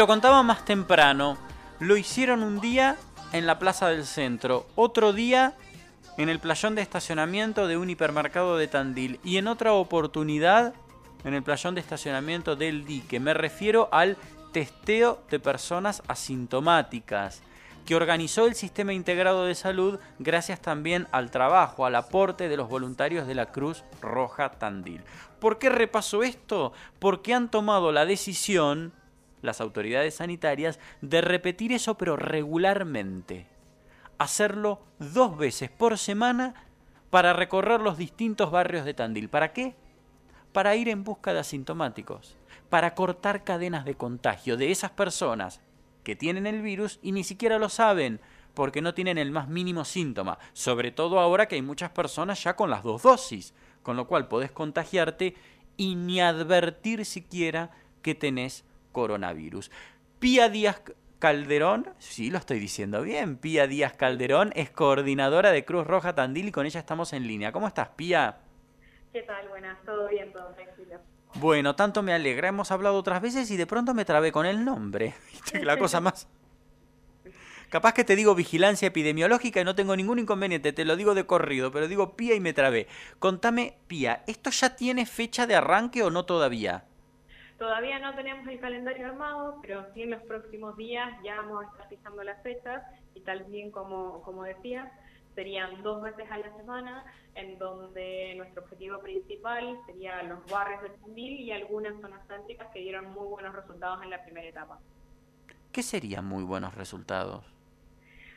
Lo contaba más temprano, lo hicieron un día en la plaza del centro, otro día en el playón de estacionamiento de un hipermercado de Tandil y en otra oportunidad en el playón de estacionamiento del dique. Me refiero al testeo de personas asintomáticas que organizó el Sistema Integrado de Salud gracias también al trabajo, al aporte de los voluntarios de la Cruz Roja Tandil. ¿Por qué repaso esto? Porque han tomado la decisión las autoridades sanitarias de repetir eso pero regularmente. Hacerlo dos veces por semana para recorrer los distintos barrios de Tandil. ¿Para qué? Para ir en busca de asintomáticos, para cortar cadenas de contagio de esas personas que tienen el virus y ni siquiera lo saben porque no tienen el más mínimo síntoma, sobre todo ahora que hay muchas personas ya con las dos dosis, con lo cual podés contagiarte y ni advertir siquiera que tenés coronavirus. Pía Díaz Calderón, sí lo estoy diciendo bien, Pía Díaz Calderón es coordinadora de Cruz Roja Tandil y con ella estamos en línea. ¿Cómo estás, Pía? ¿Qué tal? Buenas, todo bien, todo tranquilo. Bueno, tanto me alegra, hemos hablado otras veces y de pronto me trabé con el nombre. La cosa más... Capaz que te digo vigilancia epidemiológica y no tengo ningún inconveniente, te lo digo de corrido, pero digo Pía y me trabé. Contame, Pía, ¿esto ya tiene fecha de arranque o no todavía? Todavía no tenemos el calendario armado, pero sí en los próximos días ya vamos a estar fijando las fechas y tal bien como, como decías, serían dos veces a la semana, en donde nuestro objetivo principal sería los barrios de Tandil y algunas zonas céntricas que dieron muy buenos resultados en la primera etapa. ¿Qué serían muy buenos resultados?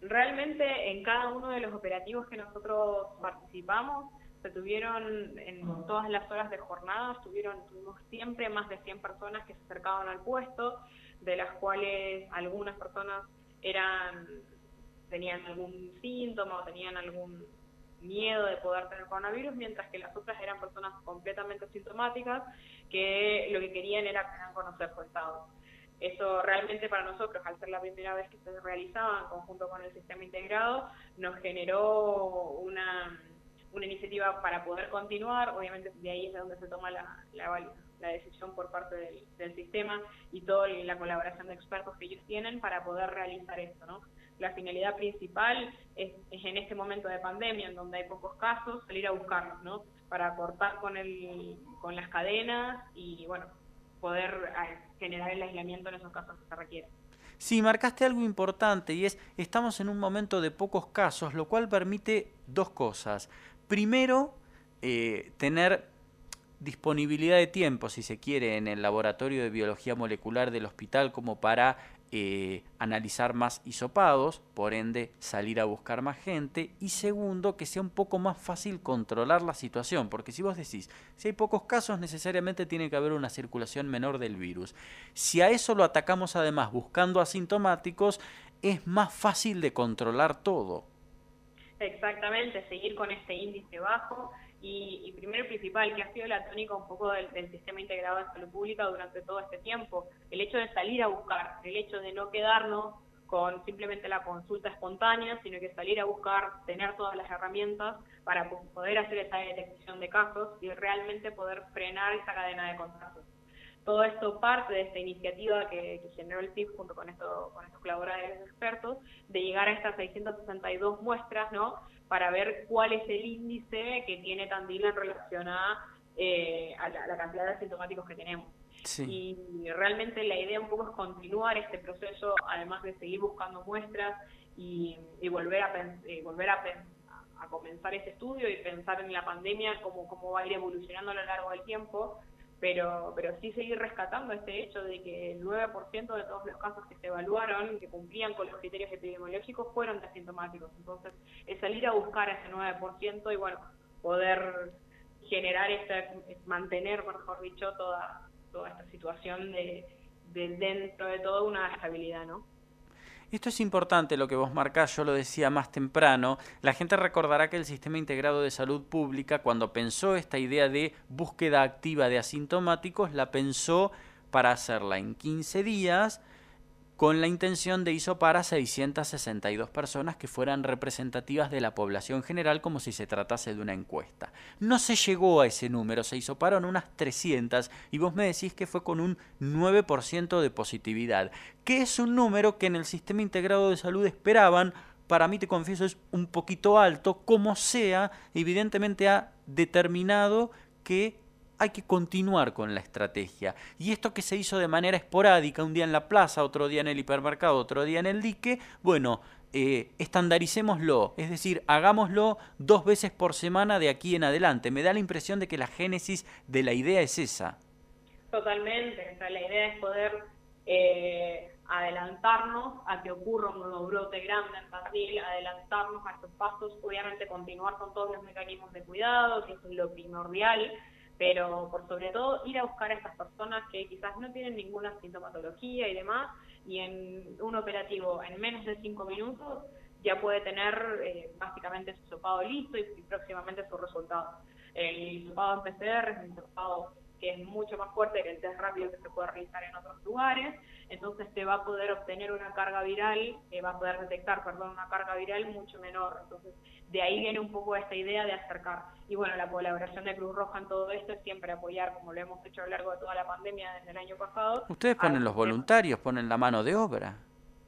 Realmente en cada uno de los operativos que nosotros participamos, se tuvieron en todas las horas de jornada, tuvieron, tuvimos siempre más de 100 personas que se acercaban al puesto, de las cuales algunas personas eran tenían algún síntoma o tenían algún miedo de poder tener coronavirus, mientras que las otras eran personas completamente sintomáticas que lo que querían era conocer su estado. Eso realmente para nosotros, al ser la primera vez que se realizaba en conjunto con el sistema integrado, nos generó una una iniciativa para poder continuar, obviamente de ahí es de donde se toma la, la, decisión por parte del, sistema y toda la colaboración de expertos que ellos tienen para poder realizar esto, ¿no? La finalidad principal es, en este momento de pandemia, en donde hay pocos casos, salir a buscarlos, ¿no? Para cortar con, el, con las cadenas y, bueno, poder eh, generar el aislamiento en esos casos que se requieren. Sí, marcaste algo importante y es, estamos en un momento de pocos casos, lo cual permite dos cosas. Primero, eh, tener disponibilidad de tiempo, si se quiere, en el laboratorio de biología molecular del hospital como para eh, analizar más hisopados, por ende salir a buscar más gente. Y segundo, que sea un poco más fácil controlar la situación, porque si vos decís, si hay pocos casos, necesariamente tiene que haber una circulación menor del virus. Si a eso lo atacamos además buscando asintomáticos, es más fácil de controlar todo. Exactamente, seguir con este índice bajo y, primero y principal, que ha sido la tónica un poco del, sistema integrado de salud pública durante todo este tiempo, el hecho de salir a buscar, el hecho de no quedarnos con simplemente la consulta espontánea, sino que salir a buscar, tener todas las herramientas para poder hacer esa detección de casos y realmente poder frenar esa cadena de contagios. Todo esto parte de esta iniciativa que, generó el CIF junto con, esto, con estos colaboradores expertos, de llegar a estas 662 muestras, ¿no? Para ver cuál es el índice que tiene Tandil en relación a, eh, la, cantidad de asintomáticos que tenemos. Y realmente la idea un poco es continuar este proceso, además de seguir buscando muestras y, volver a volver a, a comenzar este estudio y pensar en la pandemia, cómo, cómo va a ir evolucionando a lo largo del tiempo pero, pero sí seguir rescatando este hecho de que el 9% de todos los casos que se evaluaron, que cumplían con los criterios epidemiológicos, fueron asintomáticos. Entonces, es salir a buscar ese 9% y, bueno, poder generar, esta, mantener, mejor dicho, toda, toda esta situación de, de dentro de todo una estabilidad, ¿no? Esto es importante lo que vos marcás, yo lo decía más temprano. La gente recordará que el Sistema Integrado de Salud Pública, cuando pensó esta idea de búsqueda activa de asintomáticos, la pensó para hacerla en 15 días con la intención de hisopar a 662 personas que fueran representativas de la población general como si se tratase de una encuesta. No se llegó a ese número, se hisoparon unas 300 y vos me decís que fue con un 9% de positividad, que es un número que en el sistema integrado de salud esperaban para mí te confieso es un poquito alto, como sea, evidentemente ha determinado que hay que continuar con la estrategia. Y esto que se hizo de manera esporádica, un día en la plaza, otro día en el hipermercado, otro día en el dique, bueno, eh, estandaricémoslo, es decir, hagámoslo dos veces por semana de aquí en adelante. Me da la impresión de que la génesis de la idea es esa. Totalmente, la idea es poder eh, adelantarnos a que ocurra un nuevo brote grande en Brasil, adelantarnos a estos pasos, obviamente continuar con todos los mecanismos de cuidado, que es lo primordial, pero por sobre todo ir a buscar a estas personas que quizás no tienen ninguna sintomatología y demás, y en un operativo en menos de cinco minutos ya puede tener eh, básicamente su sopado listo y, próximamente su resultado. El sopado en PCR es sopado que es mucho más fuerte que el test rápido que se puede realizar en otros lugares, entonces te va a poder obtener una carga viral, eh, va a poder detectar, perdón, una carga viral mucho menor. Entonces, de ahí viene un poco esta idea de acercar. Y bueno, la colaboración de Cruz Roja en todo esto es siempre apoyar, como lo hemos hecho a lo largo de toda la pandemia desde el año pasado. Ustedes ponen los voluntarios, ponen la mano de obra.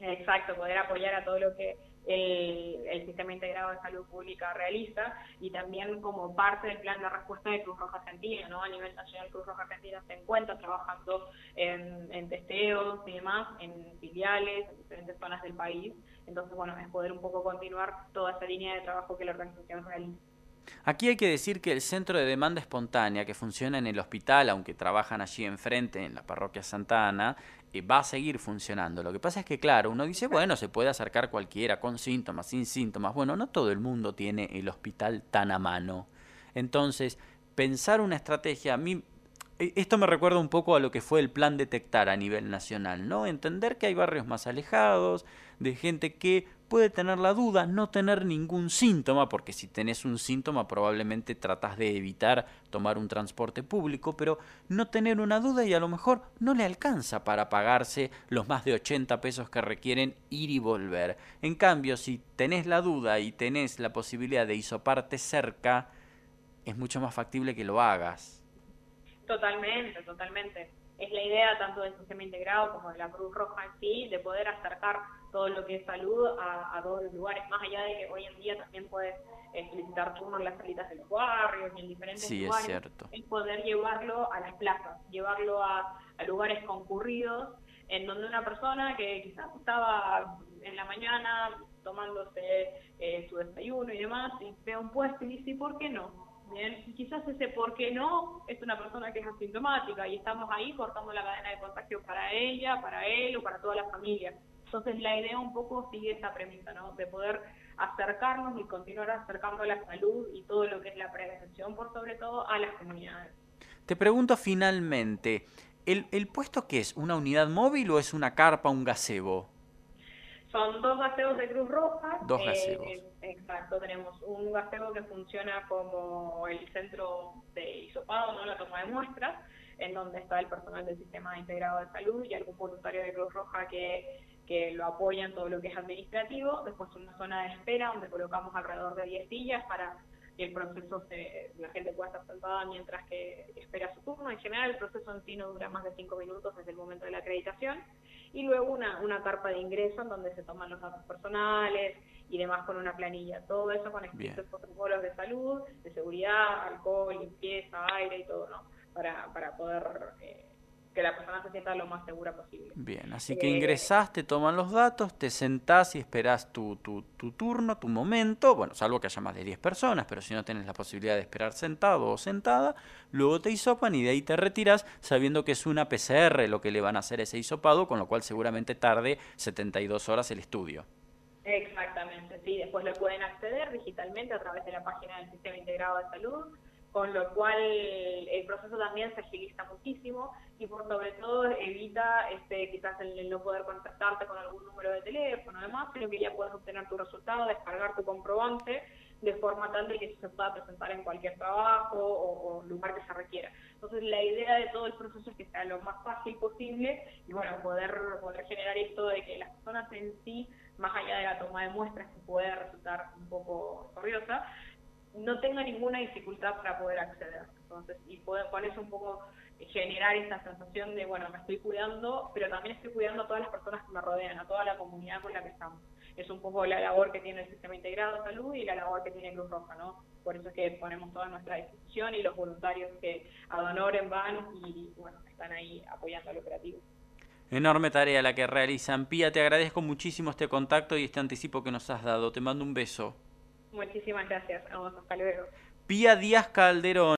Exacto, poder apoyar a todo lo que el, Sistema Integrado de Salud Pública realiza y también como parte del plan de respuesta de Cruz Roja Argentina, ¿no? A nivel nacional Cruz Roja Argentina se encuentra trabajando en, en testeos y demás, en filiales, en diferentes zonas del país. Entonces, bueno, es poder un poco continuar toda esa línea de trabajo que la organización realiza. Aquí hay que decir que el centro de demanda espontánea que funciona en el hospital, aunque trabajan allí enfrente, en la parroquia Santa Ana, eh, va a seguir funcionando. Lo que pasa es que, claro, uno dice, bueno, se puede acercar cualquiera con síntomas, sin síntomas. Bueno, no todo el mundo tiene el hospital tan a mano. Entonces, pensar una estrategia, a mí e, esto me recuerda un poco a lo que fue el plan detectar a nivel nacional, ¿no? Entender que hay barrios más alejados, de gente que puede tener la duda, no tener ningún síntoma, porque si tenés un síntoma probablemente tratás de evitar tomar un transporte público, pero no tener una duda y a lo mejor no le alcanza para pagarse los más de 80 pesos que requieren ir y volver. En cambio, si tenés la duda y tenés la posibilidad de isoparte cerca, es mucho más factible que lo hagas. Totalmente, totalmente. Es la idea tanto del sistema integrado como de la Cruz Roja en sí, de poder acercar todo lo que es salud a, todos los lugares, más allá de que hoy en día también puedes eh, solicitar turnos en las salitas de los barrios y en diferentes lugares. Es, cierto. es poder llevarlo a las plazas, llevarlo a, lugares concurridos, en donde una persona que quizás estaba en la mañana tomándose eh, su desayuno y demás, y ve un puesto y dice, ¿por qué no? Bien, quizás ese por qué no es una persona que es asintomática y estamos ahí cortando la cadena de contagio para ella, para él o para toda la familia. Entonces la idea un poco sigue esa premisa, ¿no? De poder acercarnos y continuar acercando la salud y todo lo que es la prevención, por sobre todo, a las comunidades. Te pregunto finalmente, ¿el, el puesto qué es? ¿Una unidad móvil o es una carpa, un gazebo? Son dos gaseos de Cruz Roja. Dos gaseos. Eh, exacto, tenemos un gaseo que funciona como el centro de hisopado, ¿no? la toma de muestras, en donde está el personal del Sistema Integrado de Salud y algún voluntario de Cruz Roja que, que lo apoya en todo lo que es administrativo. Después una zona de espera donde colocamos alrededor de 10 sillas para que el proceso, se, la gente pueda estar sentada mientras que espera su turno. En general el proceso en sí no dura más de 5 minutos desde el momento de la acreditación y luego una, una carpa de ingreso en donde se toman los datos personales y demás con una planilla. Todo eso con escritos protocolos de salud, de seguridad, alcohol, limpieza, aire y todo, ¿no? Para, para poder eh, que la persona se sienta lo más segura posible. Bien, así que ingresás, te toman los datos, te sentás y esperás tu, tu, tu, turno, tu momento, bueno, salvo que haya más de 10 personas, pero si no tienes la posibilidad de esperar sentado o sentada, luego te hisopan y de ahí te retiras sabiendo que es una PCR lo que le van a hacer ese hisopado, con lo cual seguramente tarde 72 horas el estudio. Exactamente, sí, después lo pueden acceder digitalmente a través de la página del Sistema Integrado de Salud con lo cual el proceso también se agiliza muchísimo y por sobre todo evita este quizás el, no poder contactarte con algún número de teléfono además, sino que ya puedes obtener tu resultado, descargar tu comprobante de forma tal de que se pueda presentar en cualquier trabajo o, lugar que se requiera. Entonces la idea de todo el proceso es que sea lo más fácil posible y bueno, poder, poder generar esto de que las personas en sí, más allá de la toma de muestras que puede resultar un poco corriosa, no tenga ninguna dificultad para poder acceder. Entonces, y poder, con eso un poco generar esa sensación de, bueno, me estoy cuidando, pero también estoy cuidando a todas las personas que me rodean, a toda la comunidad con la que estamos. Es un poco la labor que tiene el Sistema Integrado de Salud y la labor que tiene Cruz Roja, ¿no? Por eso es que ponemos toda nuestra disposición y los voluntarios que a Donoren van y, bueno, están ahí apoyando al operativo. Enorme tarea la que realizan. Pía, te agradezco muchísimo este contacto y este anticipo que nos has dado. Te mando un beso. Muchísimas gracias. Vamos, hasta luego. Pía Díaz Calderón.